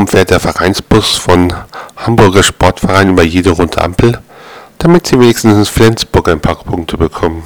Darum fährt der Vereinsbus von Hamburger Sportverein über jede rote Ampel? Damit sie wenigstens in Flensburg ein paar Punkte bekommen.